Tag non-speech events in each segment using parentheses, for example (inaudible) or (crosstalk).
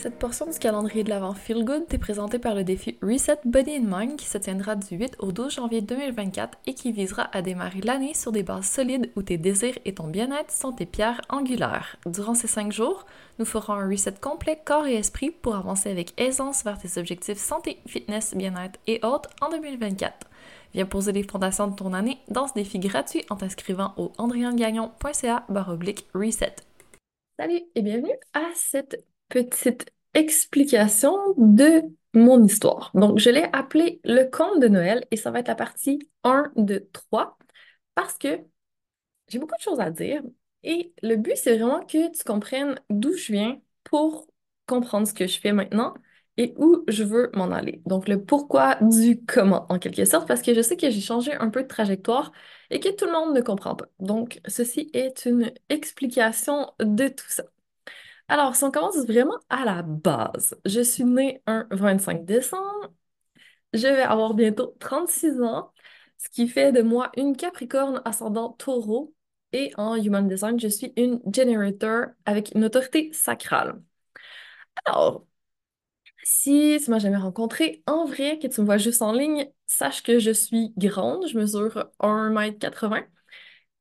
Cette portion du calendrier de l'Avent Feel Good t'est présentée par le défi Reset Body and Mind qui se tiendra du 8 au 12 janvier 2024 et qui visera à démarrer l'année sur des bases solides où tes désirs et ton bien-être sont tes pierres angulaires. Durant ces 5 jours, nous ferons un reset complet corps et esprit pour avancer avec aisance vers tes objectifs santé, fitness, bien-être et autres en 2024. Viens poser les fondations de ton année dans ce défi gratuit en t'inscrivant au andriangagnon.ca reset. Salut et bienvenue à cette petite explication de mon histoire. Donc, je l'ai appelé le conte de Noël et ça va être la partie 1 de 3 parce que j'ai beaucoup de choses à dire et le but, c'est vraiment que tu comprennes d'où je viens pour comprendre ce que je fais maintenant et où je veux m'en aller. Donc, le pourquoi du comment, en quelque sorte, parce que je sais que j'ai changé un peu de trajectoire et que tout le monde ne comprend pas. Donc, ceci est une explication de tout ça. Alors, si on commence vraiment à la base, je suis née un 25 décembre. Je vais avoir bientôt 36 ans, ce qui fait de moi une Capricorne ascendant taureau. Et en Human Design, je suis une Generator avec une autorité sacrale. Alors, si tu m'as jamais rencontré, en vrai, que tu me vois juste en ligne, sache que je suis grande, je mesure 1m80.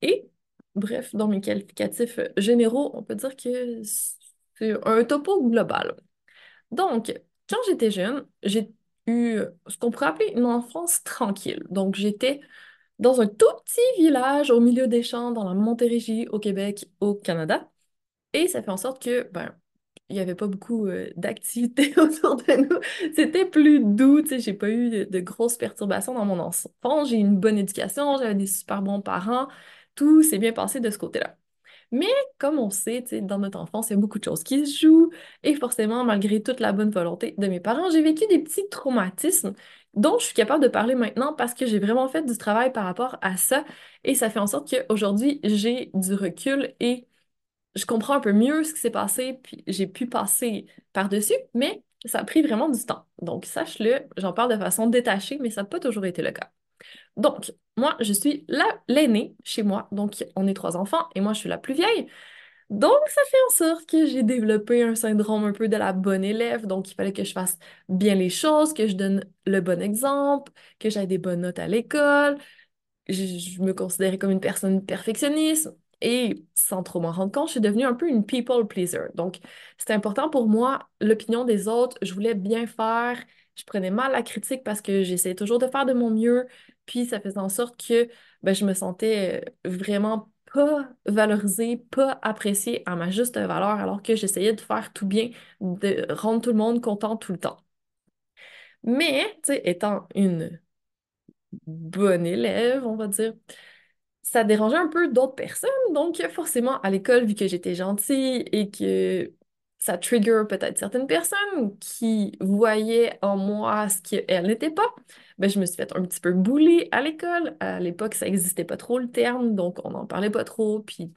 Et, bref, dans mes qualificatifs généraux, on peut dire que c'est un topo global. Donc, quand j'étais jeune, j'ai eu ce qu'on pourrait appeler une enfance tranquille. Donc, j'étais dans un tout petit village au milieu des champs dans la Montérégie, au Québec, au Canada. Et ça fait en sorte que, ben, il n'y avait pas beaucoup euh, d'activités (laughs) autour de nous. C'était plus doux, tu sais, j'ai pas eu de, grosses perturbations dans mon enfance. J'ai eu une bonne éducation, j'avais des super bons parents. Tout s'est bien passé de ce côté-là. Mais comme on sait, dans notre enfance, il y a beaucoup de choses qui se jouent. Et forcément, malgré toute la bonne volonté de mes parents, j'ai vécu des petits traumatismes dont je suis capable de parler maintenant parce que j'ai vraiment fait du travail par rapport à ça. Et ça fait en sorte qu'aujourd'hui, j'ai du recul et je comprends un peu mieux ce qui s'est passé, puis j'ai pu passer par-dessus, mais ça a pris vraiment du temps. Donc, sache-le, j'en parle de façon détachée, mais ça n'a pas toujours été le cas. Donc, moi, je suis l'aînée chez moi. Donc, on est trois enfants et moi, je suis la plus vieille. Donc, ça fait en sorte que j'ai développé un syndrome un peu de la bonne élève. Donc, il fallait que je fasse bien les choses, que je donne le bon exemple, que j'aie des bonnes notes à l'école. Je, me considérais comme une personne perfectionniste. Et sans trop m'en rendre compte, je suis devenue un peu une people pleaser. Donc, c'était important pour moi, l'opinion des autres. Je voulais bien faire. Je prenais mal la critique parce que j'essayais toujours de faire de mon mieux. Puis ça faisait en sorte que ben, je me sentais euh, vraiment pas valorisée, pas appréciée à ma juste valeur, alors que j'essayais de faire tout bien, de rendre tout le monde content tout le temps. Mais, tu sais, étant une bonne élève, on va dire, ça dérangeait un peu d'autres personnes. Donc, forcément, à l'école, vu que j'étais gentille et que ça trigger peut-être certaines personnes qui voyaient en moi ce qu'elles n'étaient pas. Ben, je me suis fait un petit peu bouler à l'école. À l'époque, ça n'existait pas trop le terme, donc on n'en parlait pas trop. Puis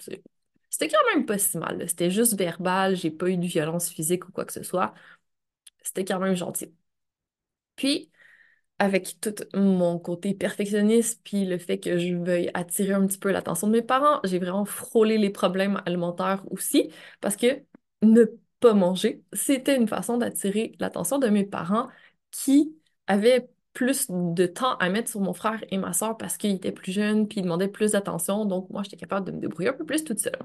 c'était quand même pas si mal. C'était juste verbal, j'ai pas eu de violence physique ou quoi que ce soit. C'était quand même gentil. Puis, avec tout mon côté perfectionniste, puis le fait que je veuille attirer un petit peu l'attention de mes parents, j'ai vraiment frôlé les problèmes alimentaires aussi, parce que ne pas manger, c'était une façon d'attirer l'attention de mes parents qui avaient plus de temps à mettre sur mon frère et ma soeur parce qu'ils étaient plus jeunes puis ils demandaient plus d'attention. Donc, moi, j'étais capable de me débrouiller un peu plus toute seule.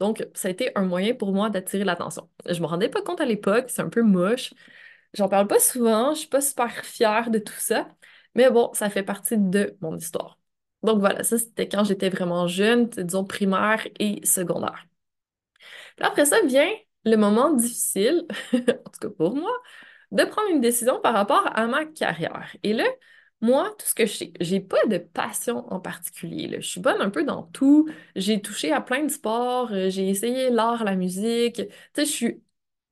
Donc, ça a été un moyen pour moi d'attirer l'attention. Je me rendais pas compte à l'époque, c'est un peu moche, J'en parle pas souvent, je suis pas super fière de tout ça, mais bon, ça fait partie de mon histoire. Donc voilà, ça c'était quand j'étais vraiment jeune, disons primaire et secondaire. Puis après ça vient le moment difficile, (laughs) en tout cas pour moi, de prendre une décision par rapport à ma carrière. Et là, moi, tout ce que je sais, j'ai pas de passion en particulier. là. Je suis bonne un peu dans tout. J'ai touché à plein de sports, euh, j'ai essayé l'art, la musique. Tu sais, je suis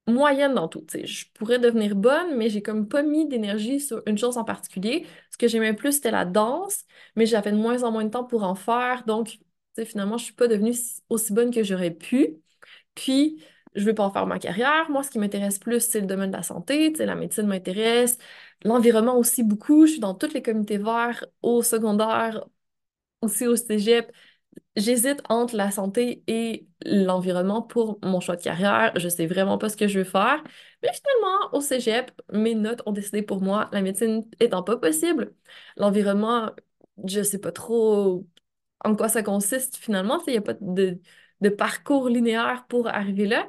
moyenne dans tout. tu sais. Je pourrais devenir bonne, mais j'ai comme pas mis d'énergie sur une chose en particulier. Ce que j'aimais plus, c'était la danse, mais j'avais de moins en moins de temps pour en faire. Donc, tu sais, finalement, je suis pas devenue si- aussi bonne que j'aurais pu. Puis, je veux pas en faire ma carrière. Moi, ce qui m'intéresse plus, c'est le domaine de la santé. La médecine m'intéresse. L'environnement aussi beaucoup. Je suis dans toutes les comités verts, au secondaire, aussi au cégep. J'hésite entre la santé et l'environnement pour mon choix de carrière. Je sais vraiment pas ce que je veux faire. Mais finalement, au cégep, mes notes ont décidé pour moi, la médecine étant pas possible. L'environnement, je sais pas trop en quoi ça consiste finalement. Il n'y a pas de, de parcours linéaire pour arriver là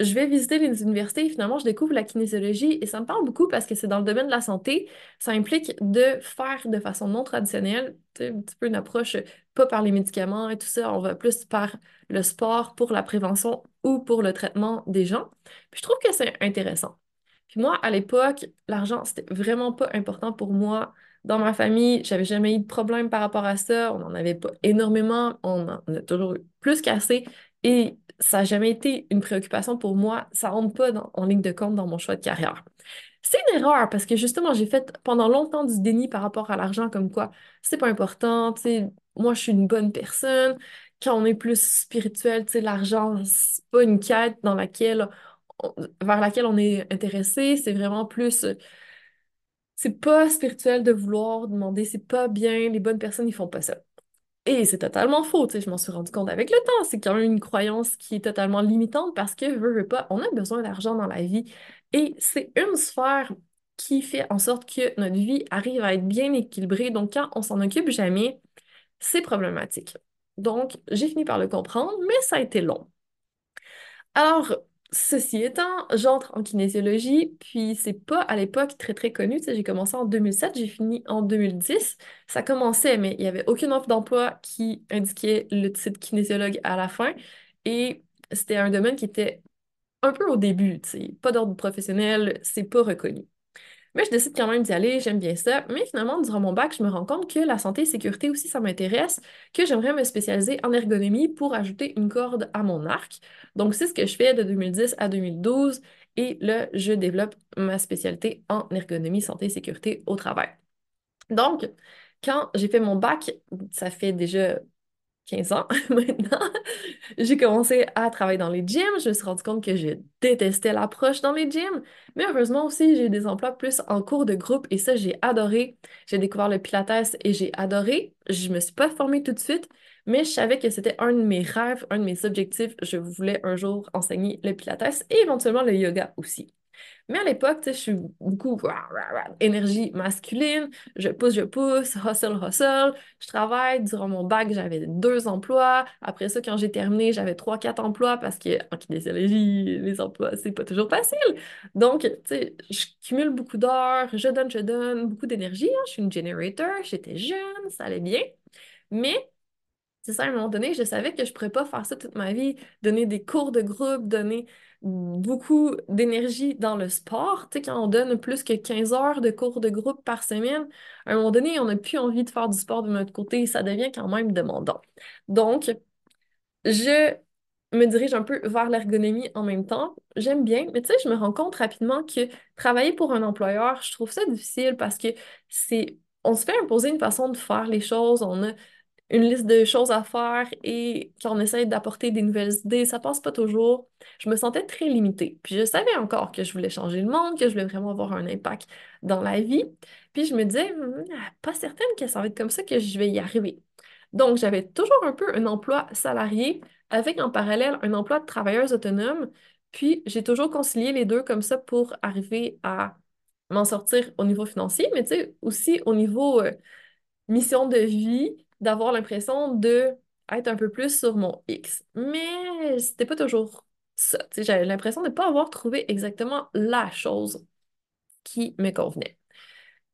je vais visiter les universités et finalement, je découvre la kinésiologie et ça me parle beaucoup parce que c'est dans le domaine de la santé. Ça implique de faire de façon non traditionnelle, un petit peu une approche pas par les médicaments et tout ça, on va plus par le sport pour la prévention ou pour le traitement des gens. Puis je trouve que c'est intéressant. Puis moi, à l'époque, l'argent, c'était vraiment pas important pour moi. Dans ma famille, j'avais jamais eu de problème par rapport à ça. On n'en avait pas énormément. On en a toujours eu plus qu'assez. Et ça n'a jamais été une préoccupation pour moi. Ça rentre pas en ligne de compte dans mon choix de carrière. C'est une erreur parce que justement, j'ai fait pendant longtemps du déni par rapport à l'argent, comme quoi c'est pas important, tu sais, moi je suis une bonne personne. Quand on est plus spirituel, tu sais, l'argent, c'est pas une quête dans laquelle vers laquelle on est intéressé, c'est vraiment plus c'est pas spirituel de vouloir demander, c'est pas bien, les bonnes personnes, ils font pas ça. Et c'est totalement faux, tu sais, je m'en suis rendu compte avec le temps. C'est quand même une croyance qui est totalement limitante parce que, veux, veux pas, on a besoin d'argent dans la vie. Et c'est une sphère qui fait en sorte que notre vie arrive à être bien équilibrée. Donc, quand on s'en occupe jamais, c'est problématique. Donc, j'ai fini par le comprendre, mais ça a été long. Alors, ceci étant, j'entre en kinésiologie, puis c'est pas à l'époque très très connu, tu j'ai commencé en 2007, j'ai fini en 2010. Ça commençait, mais il y avait aucune offre d'emploi qui indiquait le titre kinésiologue à la fin, et c'était un domaine qui était un peu au début, tu pas d'ordre professionnel, c'est pas reconnu. Mais je décide quand même d'y aller, j'aime bien ça. Mais finalement, durant mon bac, je me rends compte que la santé et sécurité aussi, ça m'intéresse, que j'aimerais me spécialiser en ergonomie pour ajouter une corde à mon arc. Donc, c'est ce que je fais de 2010 à 2012. Et là, je développe ma spécialité en ergonomie, santé et sécurité au travail. Donc, quand j'ai fait mon bac, ça fait déjà 15 ans (laughs) maintenant, j'ai commencé à travailler dans les gyms. Je me suis rendu compte que je détestais l'approche dans les gyms. Mais heureusement aussi, j'ai des emplois plus en cours de groupe et ça, j'ai adoré. J'ai découvert le Pilates et j'ai adoré. Je me suis pas formée tout de suite, mais je savais que c'était un de mes rêves, un de mes objectifs. Je voulais un jour enseigner le Pilates et éventuellement le yoga aussi. Mais à l'époque, je suis beaucoup énergie masculine, je pousse, je pousse, hustle, hustle. Je travaille. Durant mon bac, j'avais deux emplois. Après ça, quand j'ai terminé, j'avais trois, quatre emplois parce que en kinésiologie, les emplois, c'est pas toujours facile. Donc, tu sais, je cumule beaucoup d'heures, je donne, je donne, beaucoup d'énergie. hein. Je suis une generator, j'étais jeune, ça allait bien. Mais c'est ça, à un moment donné, je savais que je ne pourrais pas faire ça toute ma vie, donner des cours de groupe, donner beaucoup d'énergie dans le sport. Tu sais, quand on donne plus que 15 heures de cours de groupe par semaine, à un moment donné, on n'a plus envie de faire du sport de notre côté, ça devient quand même demandant. Donc, je me dirige un peu vers l'ergonomie en même temps. J'aime bien, mais tu sais, je me rends compte rapidement que travailler pour un employeur, je trouve ça difficile parce que c'est, on se fait imposer une façon de faire les choses, on a une liste de choses à faire et quand on essaye d'apporter des nouvelles idées, ça passe pas toujours. Je me sentais très limitée. Puis je savais encore que je voulais changer le monde, que je voulais vraiment avoir un impact dans la vie. Puis je me disais, Hum, pas certaine que ça va être comme ça que je vais y arriver. Donc, j'avais toujours un peu un emploi salarié avec en parallèle un emploi de travailleuse autonome. Puis, j'ai toujours concilié les deux comme ça pour arriver à m'en sortir au niveau financier, mais tu sais, aussi au niveau euh, mission de vie, d'avoir l'impression de être un peu plus sur mon X. Mais c'était pas toujours ça. J'avais l'impression de ne pas avoir trouvé exactement la chose qui me convenait.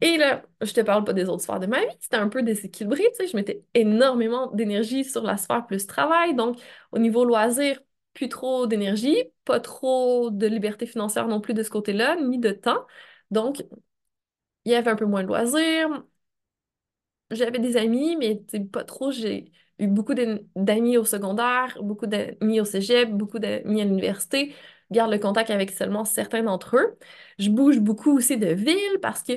Et là, je te parle pas des autres sphères de ma vie, c'était un peu déséquilibré, tu sais, je mettais énormément d'énergie sur la sphère plus travail, donc au niveau loisir, plus trop d'énergie, pas trop de liberté financière non plus de ce côté-là, ni de temps. Donc, il y avait un peu moins de loisirs. J'avais des amis, mais pas trop. J'ai eu beaucoup d'amis au secondaire, beaucoup d'amis au cégep, beaucoup d'amis à l'université. Garde le contact avec seulement certains d'entre eux. Je bouge beaucoup aussi de ville parce que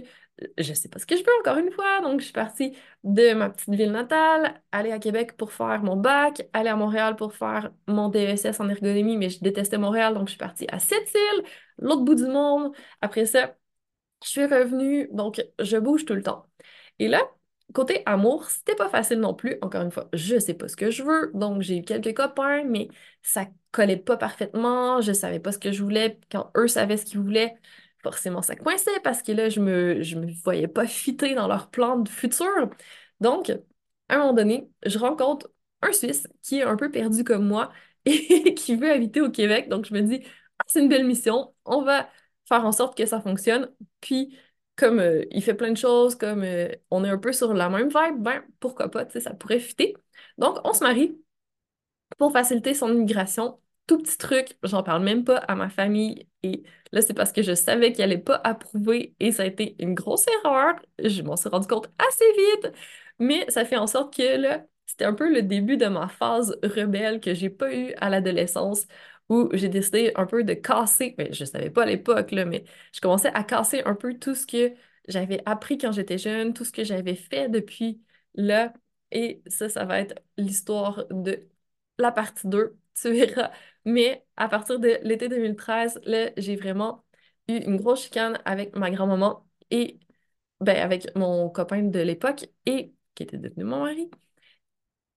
je sais pas ce que je veux encore une fois. Donc, je suis partie de ma petite ville natale, aller à Québec pour faire mon bac, aller à Montréal pour faire mon DESS en ergonomie, mais je détestais Montréal, donc je suis partie à Sept-Îles, l'autre bout du monde. Après ça, je suis revenue, donc je bouge tout le temps. Et là, côté amour, c'était pas facile non plus. Encore une fois, je sais pas ce que je veux, donc j'ai eu quelques copains, mais ça collait pas parfaitement. Je savais pas ce que je voulais. Quand eux savaient ce qu'ils voulaient, forcément ça coinçait parce que là, je me, me voyais pas fitter dans leur plan de futur. Donc, à un moment donné, je rencontre un Suisse qui est un peu perdu comme moi (laughs) et qui veut habiter au Québec. Donc, je me dis, ah, c'est une belle mission, on va faire en sorte que ça fonctionne. Puis, comme euh, il fait plein de choses, comme euh, on est un peu sur la même vibe, ben pourquoi pas, tu sais, ça pourrait fitter. Donc, on se marie pour faciliter son immigration. Tout petit truc, j'en parle même pas à ma famille. Et là, c'est parce que je savais qu'il allait pas approuver et ça a été une grosse erreur. Je m'en suis rendu compte assez vite. Mais ça fait en sorte que là, c'était un peu le début de ma phase rebelle que j'ai pas eu à l'adolescence où j'ai décidé un peu de casser, mais je savais pas à l'époque, mais je commençais à casser un peu tout ce que j'avais appris quand j'étais jeune, tout ce que j'avais fait depuis là. Et ça, ça va être l'histoire de la partie 2, (laughs) tu verras. Mais à partir de l'été 2013, là, j'ai vraiment eu une grosse chicane avec ma grand-maman et ben, avec mon copain de l'époque et qui était devenu mon mari.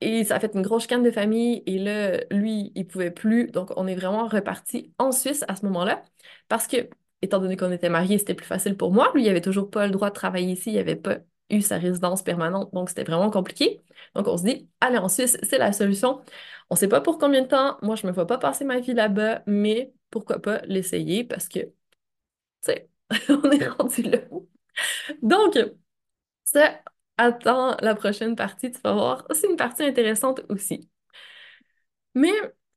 Et ça a fait une grosse chicane de famille. Et là, lui, il pouvait plus. Donc, on est vraiment reparti en Suisse à ce moment-là. Parce que, étant donné qu'on était mariés, c'était plus facile pour moi. Lui, il avait toujours pas le droit de travailler ici. Il avait pas eu sa résidence permanente. Donc, c'était vraiment compliqué. Donc, on se dit, aller en Suisse, c'est la solution. On sait pas pour combien de temps. Moi, je me vois pas passer ma vie là-bas, mais pourquoi pas l'essayer? Parce que, tu sais, (laughs) on est rendu là. Donc, ça, attends la prochaine partie, tu vas voir, c'est une partie intéressante aussi. Mais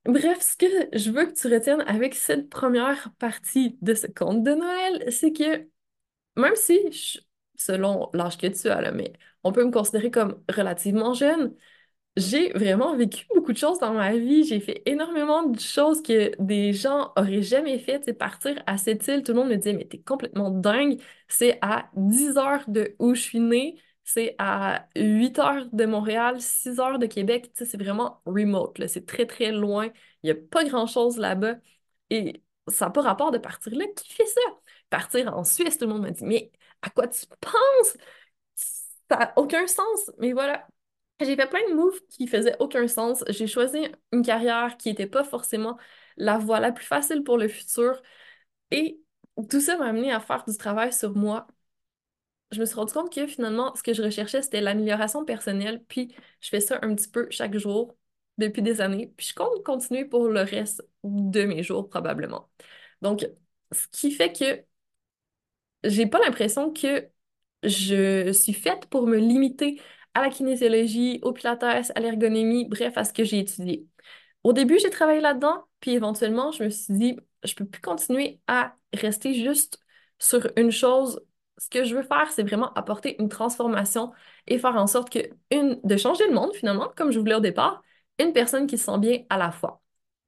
bref, ce que je veux que tu retiennes avec cette première partie de ce conte de Noël, c'est que même si, selon l'âge que tu as, là, mais on peut me considérer comme relativement jeune, j'ai vraiment vécu beaucoup de choses dans ma vie. J'ai fait énormément de choses que des gens auraient jamais fait. C'est partir à cette île, tout le monde me disait, mais t'es complètement dingue. C'est à 10 heures de où je suis née c'est à 8 heures de Montréal, 6 heures de Québec. C'est vraiment remote. C'est très, très loin. Il n'y a pas grand-chose là-bas. Et ça n'a pas rapport de partir là. Qui fait ça? Partir en Suisse, tout le monde m'a dit, mais à quoi tu penses? Ça n'a aucun sens. Mais voilà. J'ai fait plein de moves qui faisaient aucun sens. J'ai choisi une carrière qui n'était pas forcément la voie la plus facile pour le futur. Et tout ça m'a amené à faire du travail sur moi je me suis rendu compte que finalement, ce que je recherchais, c'était l'amélioration personnelle. Puis je fais ça un petit peu chaque jour depuis des années. Puis je compte continuer pour le reste de mes jours, probablement. Donc, ce qui fait que j'ai pas l'impression que je suis faite pour me limiter à la kinésiologie, au pilates, à l'ergonomie, bref, à ce que j'ai étudié. Au début, j'ai travaillé là-dedans, puis éventuellement, je me suis dit, je peux plus continuer à rester juste sur une chose ce que je veux faire, c'est vraiment apporter une transformation et faire en sorte que de changer le monde finalement, comme je voulais au départ, une personne qui se sent bien à la fois.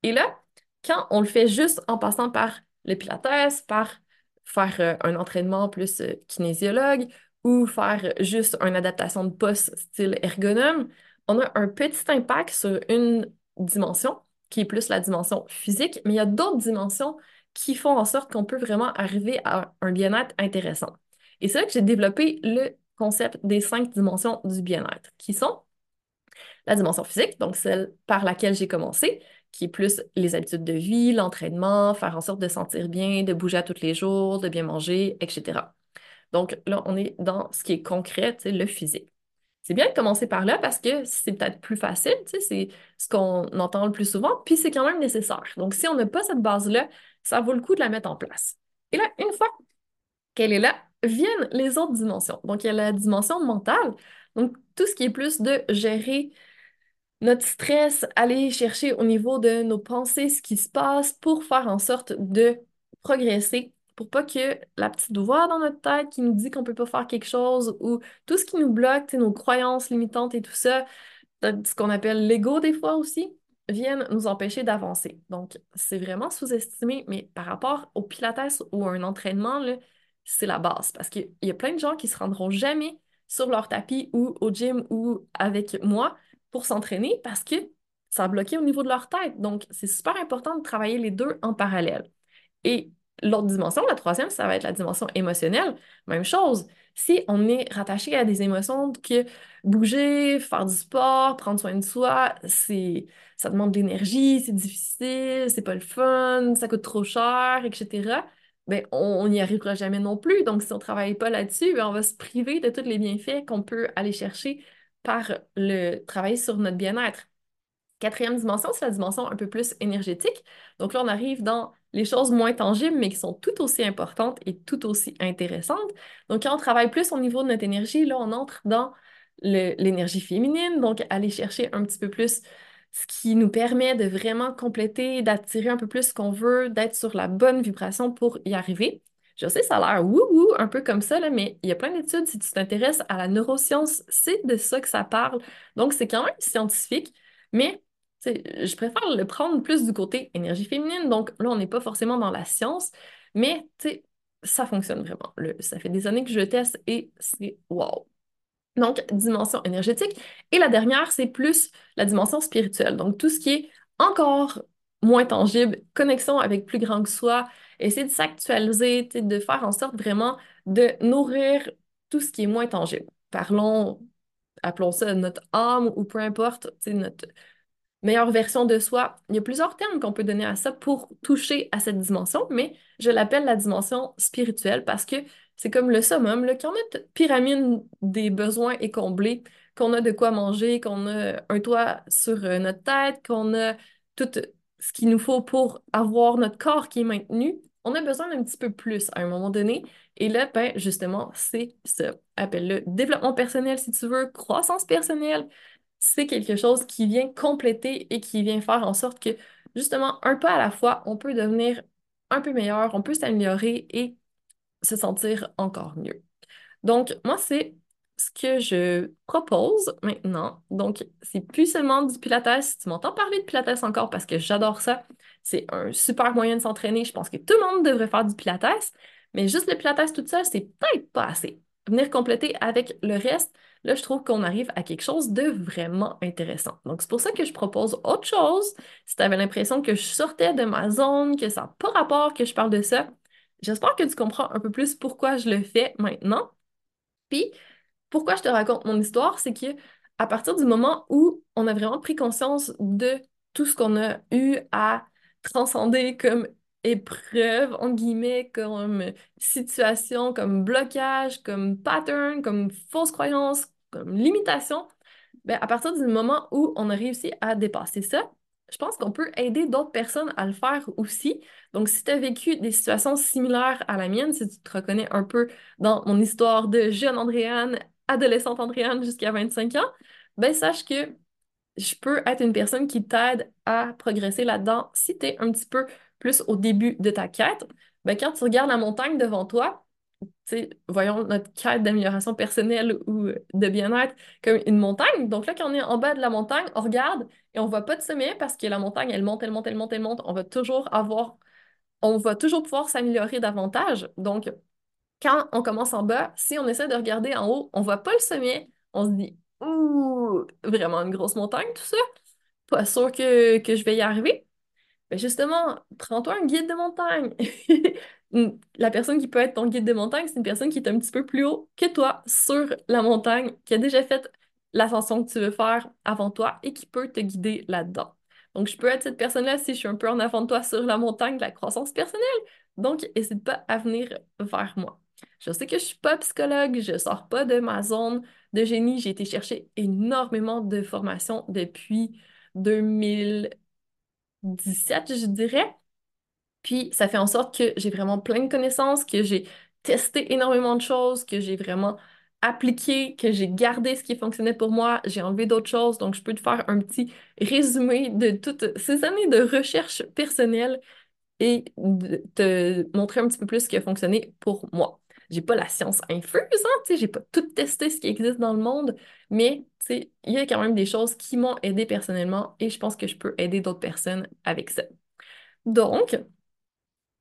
Et là, quand on le fait juste en passant par le pilates, par faire euh, un entraînement plus euh, kinésiologue ou faire juste une adaptation de poste style ergonome, on a un petit impact sur une dimension qui est plus la dimension physique, mais il y a d'autres dimensions qui font en sorte qu'on peut vraiment arriver à un bien-être intéressant. Et c'est là que j'ai développé le concept des cinq dimensions du bien-être, qui sont la dimension physique, donc celle par laquelle j'ai commencé, qui est plus les habitudes de vie, l'entraînement, faire en sorte de sentir bien, de bouger à tous les jours, de bien manger, etc. Donc là, on est dans ce qui est concret, le physique. C'est bien de commencer par là parce que c'est peut-être plus facile, c'est ce qu'on entend le plus souvent, puis c'est quand même nécessaire. Donc, si on n'a pas cette base-là, ça vaut le coup de la mettre en place. Et là, une fois qu'elle est là, viennent les autres dimensions. Donc, il y a la dimension mentale, donc tout ce qui est plus de gérer notre stress, aller chercher au niveau de nos pensées ce qui se passe pour faire en sorte de progresser, pour pas que la petite voix dans notre tête qui nous dit qu'on peut pas faire quelque chose ou tout ce qui nous bloque, nos croyances limitantes et tout ça, ce qu'on appelle l'ego des fois aussi, viennent nous empêcher d'avancer. Donc, c'est vraiment sous-estimé, mais par rapport au pilates ou à un entraînement, c'est la base parce qu'il y a plein de gens qui se rendront jamais sur leur tapis ou au gym ou avec moi pour s'entraîner parce que ça a bloqué au niveau de leur tête. Donc, c'est super important de travailler les deux en parallèle. Et l'autre dimension, la troisième, ça va être la dimension émotionnelle. Même chose. Si on est rattaché à des émotions que bouger, faire du sport, prendre soin de soi, c'est ça demande de l'énergie, c'est difficile, c'est pas le fun, ça coûte trop cher, etc. Ben, on n'y arrivera jamais non plus. Donc, si on ne travaille pas là-dessus, ben, on va se priver de tous les bienfaits qu'on peut aller chercher par le travail sur notre bien-être. Quatrième dimension, c'est la dimension un peu plus énergétique. Donc là, on arrive dans les choses moins tangibles, mais qui sont tout aussi importantes et tout aussi intéressantes. Donc quand on travaille plus au niveau de notre énergie, là, on entre dans l'énergie féminine, donc aller chercher un petit peu plus ce qui nous permet de vraiment compléter, d'attirer un peu plus ce qu'on veut, d'être sur la bonne vibration pour y arriver. Je sais, ça a l'air wouhou, un peu comme ça, mais il y a plein d'études, si tu t'intéresses à la neuroscience, c'est de ça que ça parle. Donc, c'est quand même scientifique, mais je préfère le prendre plus du côté énergie féminine. Donc, là, on n'est pas forcément dans la science, mais ça fonctionne vraiment. ça fait des années que je teste et c'est wow. Donc, dimension énergétique. Et la dernière, c'est plus la dimension spirituelle. Donc, tout ce qui est encore moins tangible, connexion avec plus grand que soi, essayer de s'actualiser, de faire en sorte vraiment de nourrir tout ce qui est moins tangible. Parlons, appelons ça notre âme ou peu importe, notre meilleure version de soi. Il y a plusieurs termes qu'on peut donner à ça pour toucher à cette dimension, mais je l'appelle la dimension spirituelle parce que c'est comme le summum, là, quand notre pyramide des besoins est comblée, qu'on a de quoi manger, qu'on a un toit sur euh, notre tête, qu'on a tout ce qu'il nous faut pour avoir notre corps qui est maintenu, on a besoin d'un petit peu plus à un moment donné. Et là, ben, justement, c'est ça. Appelle-le développement personnel si tu veux, croissance personnelle. C'est quelque chose qui vient compléter et qui vient faire en sorte que, justement, un pas à la fois, on peut devenir un peu meilleur, on peut s'améliorer et se sentir encore mieux. Donc, moi, c'est ce que je propose maintenant. Donc, c'est plus seulement du Pilates. Si tu m'entends parler de Pilates encore parce que j'adore ça, c'est un super moyen de s'entraîner. Je pense que tout le monde devrait faire du Pilates, mais juste le Pilates tout seul, c'est peut-être pas assez. Venir compléter avec le reste, là, je trouve qu'on arrive à quelque chose de vraiment intéressant. Donc, c'est pour ça que je propose autre chose. Si tu avais l'impression que je sortais de ma zone, que ça n'a pas rapport que je parle de ça, j'espère que tu comprends un peu plus pourquoi je le fais maintenant. Puis, pourquoi je te raconte mon histoire, c'est que à partir du moment où on a vraiment pris conscience de tout ce qu'on a eu à transcender comme épreuve, en guillemets, comme situation, comme blocage, comme pattern, comme fausse croyance, comme limitation, ben, à partir du moment où on a réussi à dépasser ça, je pense qu'on peut aider d'autres personnes à le faire aussi. Donc, si tu as vécu des situations similaires à la mienne, si tu te reconnais un peu dans mon histoire de jeune Andréane, adolescente Andréane jusqu'à 25 ans, ben sache que je peux être une personne qui t'aide à progresser là-dedans si tu es un petit peu plus au début de ta quête. Ben, quand tu regardes la montagne devant toi, voyons notre quête d'amélioration personnelle ou de bien-être comme une montagne. Donc là, quand on est en bas de la montagne, on regarde et on voit pas de sommet parce que la montagne, elle monte, elle monte, elle monte, elle monte. On va toujours avoir, on va toujours pouvoir s'améliorer davantage. Donc, quand on commence en bas, si on essaie de regarder en haut, on voit pas le sommet, on se dit Ouh, vraiment une grosse montagne, tout ça. Pas sûr que, que je vais y arriver. Mais justement, prends-toi un guide de montagne. (laughs) La personne qui peut être ton guide de montagne, c'est une personne qui est un petit peu plus haut que toi sur la montagne, qui a déjà fait l'ascension que tu veux faire avant toi et qui peut te guider là-dedans. Donc, je peux être cette personne-là si je suis un peu en avant de toi sur la montagne de la croissance personnelle. Donc, n'hésite pas à venir vers moi. Je sais que je suis pas psychologue, je sors pas de ma zone de génie. J'ai été chercher énormément de formations depuis 2017, je dirais. Puis ça fait en sorte que j'ai vraiment plein de connaissances, que j'ai testé énormément de choses, que j'ai vraiment appliqué, que j'ai gardé ce qui fonctionnait pour moi, j'ai enlevé d'autres choses. Donc, je peux te faire un petit résumé de toutes ces années de recherche personnelle et te montrer un petit peu plus ce qui a fonctionné pour moi. J'ai pas la science infuse, hein, tu sais, j'ai pas tout testé ce qui existe dans le monde, mais tu sais, il y a quand même des choses qui m'ont aidé personnellement et je pense que je peux aider d'autres personnes avec ça. Donc,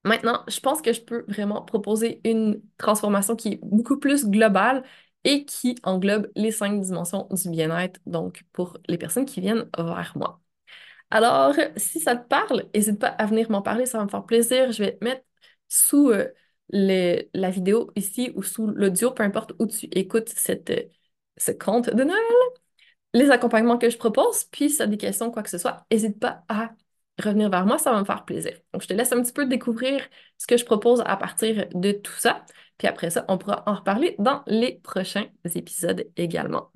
maintenant, je pense que je peux vraiment proposer une transformation qui est beaucoup plus globale et qui englobe les cinq dimensions du bien-être, donc pour les personnes qui viennent vers moi. Alors, si ça te parle, n'hésite pas à venir m'en parler, ça va me faire plaisir. Je vais te mettre sous euh, la vidéo ici ou sous l'audio, peu importe où tu écoutes cette, ce compte de Noël, les accompagnements que je propose, puis si tu as des questions, quoi que ce soit, n'hésite pas à revenir vers moi, ça va me faire plaisir. Donc, je te laisse un petit peu découvrir ce que je propose à partir de tout ça. Puis après ça, on pourra en reparler dans les prochains épisodes également.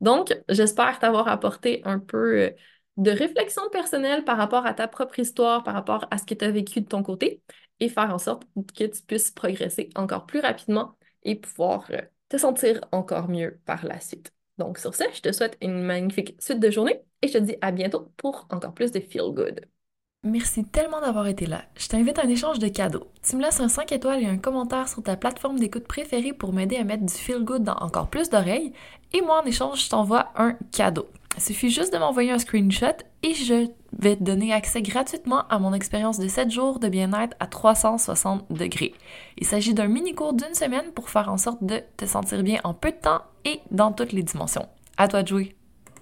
Donc, j'espère t'avoir apporté un peu euh, de réflexion personnelle par rapport à ta propre histoire, par rapport à ce que tu as vécu de ton côté et faire en sorte que tu puisses progresser encore plus rapidement et pouvoir euh, te sentir encore mieux par la suite. Donc sur ce, je te souhaite une magnifique suite de journée et je te dis à bientôt pour encore plus de Feel Good. Merci tellement d'avoir été là. Je t'invite à un échange de cadeaux. Tu me laisses un 5 étoiles et un commentaire sur ta plateforme d'écoute préférée pour m'aider à mettre du feel good dans encore plus d'oreilles. Et moi, en échange, je t'envoie un cadeau. Il suffit juste de m'envoyer un screenshot et je vais te donner accès gratuitement à mon expérience de 7 jours de bien-être à 360 degrés. Il s'agit d'un mini-cours d'une semaine pour faire en sorte de te sentir bien en peu de temps et dans toutes les dimensions. À toi de jouer!